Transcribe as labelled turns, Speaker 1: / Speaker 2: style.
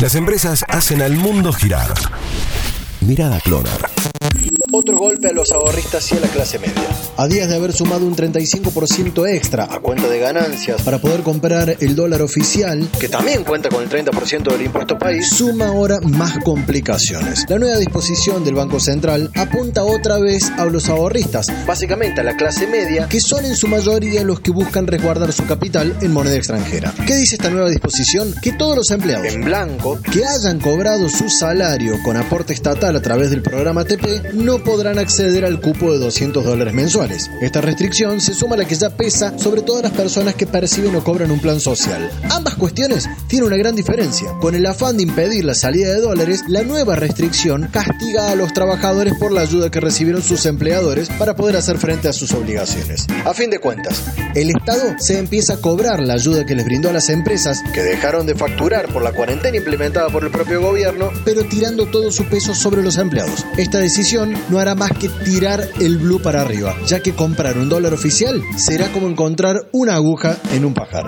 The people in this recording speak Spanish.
Speaker 1: Las empresas hacen al mundo girar. Mirada Clonar.
Speaker 2: Otro golpe a los ahorristas y a la clase media. A días de haber sumado un 35% extra a cuenta de ganancias para poder comprar el dólar oficial, que también cuenta con el 30% del impuesto país, suma ahora más complicaciones. La nueva disposición del Banco Central apunta otra vez a los ahorristas, básicamente a la clase media, que son en su mayoría los que buscan resguardar su capital en moneda extranjera. ¿Qué dice esta nueva disposición? Que todos los empleados en blanco que hayan cobrado su salario con aporte estatal a través del programa TP no podrán acceder al cupo de 200 dólares mensuales. Esta restricción se suma a la que ya pesa sobre todas las personas que perciben o cobran un plan social. Ambas cuestiones tienen una gran diferencia. Con el afán de impedir la salida de dólares, la nueva restricción castiga a los trabajadores por la ayuda que recibieron sus empleadores para poder hacer frente a sus obligaciones. A fin de cuentas, el Estado se empieza a cobrar la ayuda que les brindó a las empresas que dejaron de facturar por la cuarentena implementada por el propio gobierno, pero tirando todo su peso sobre los empleados. Esta decisión más que tirar el blue para arriba, ya que comprar un dólar oficial será como encontrar una aguja en un pajar.